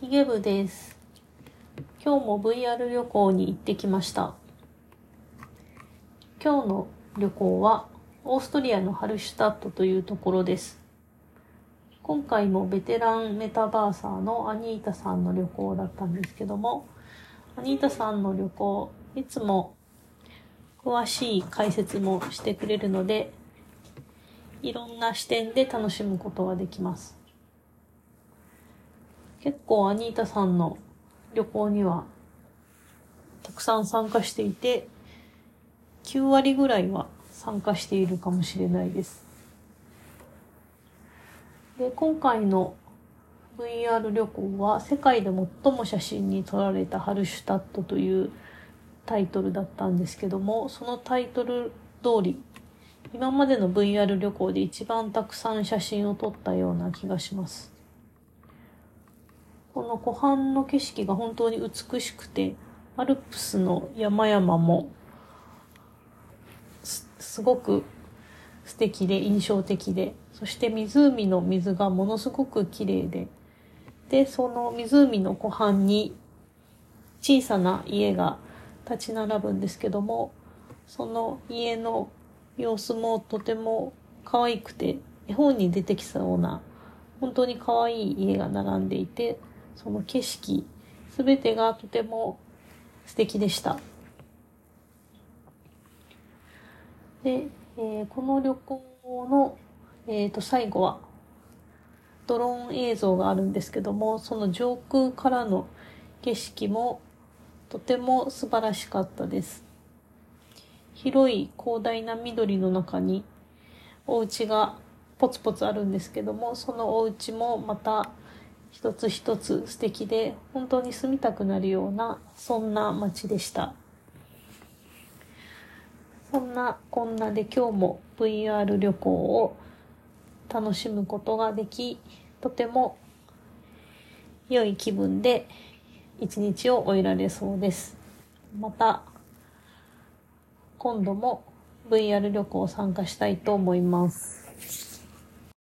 ヒゲ部です。今日も VR 旅行に行ってきました。今日の旅行はオーストリアのハルシュタットというところです。今回もベテランメタバーサーのアニータさんの旅行だったんですけども、アニータさんの旅行、いつも詳しい解説もしてくれるので、いろんな視点で楽しむことができます。結構アニータさんの旅行にはたくさん参加していて、9割ぐらいは参加しているかもしれないです。で、今回の VR 旅行は世界で最も写真に撮られたハルシュタットというタイトルだったんですけども、そのタイトル通り、今までの VR 旅行で一番たくさん写真を撮ったような気がします。この湖畔の景色が本当に美しくて、アルプスの山々もすすごく素敵で印象的で、そして湖の水がものすごく綺麗で、で、その湖の湖畔に小さな家が立ち並ぶんですけども、その家の様子もとても可愛くて、絵本に出てきそうな、本当に可愛い家が並んでいて、その景色、すべてがとても素敵でした。で、えーこの旅行の、えー、と最後はドローン映像があるんですけども、その上空からの景色もとても素晴らしかったです。広い広大な緑の中にお家がポツポツあるんですけども、そのお家もまた一つ一つ素敵で、本当に住みたくなるような、そんな街でした。そんなこんなで今日も VR 旅行を楽しむことができ、とても良い気分で一日を終えられそうです。また、今度も VR 旅行参加したいと思います。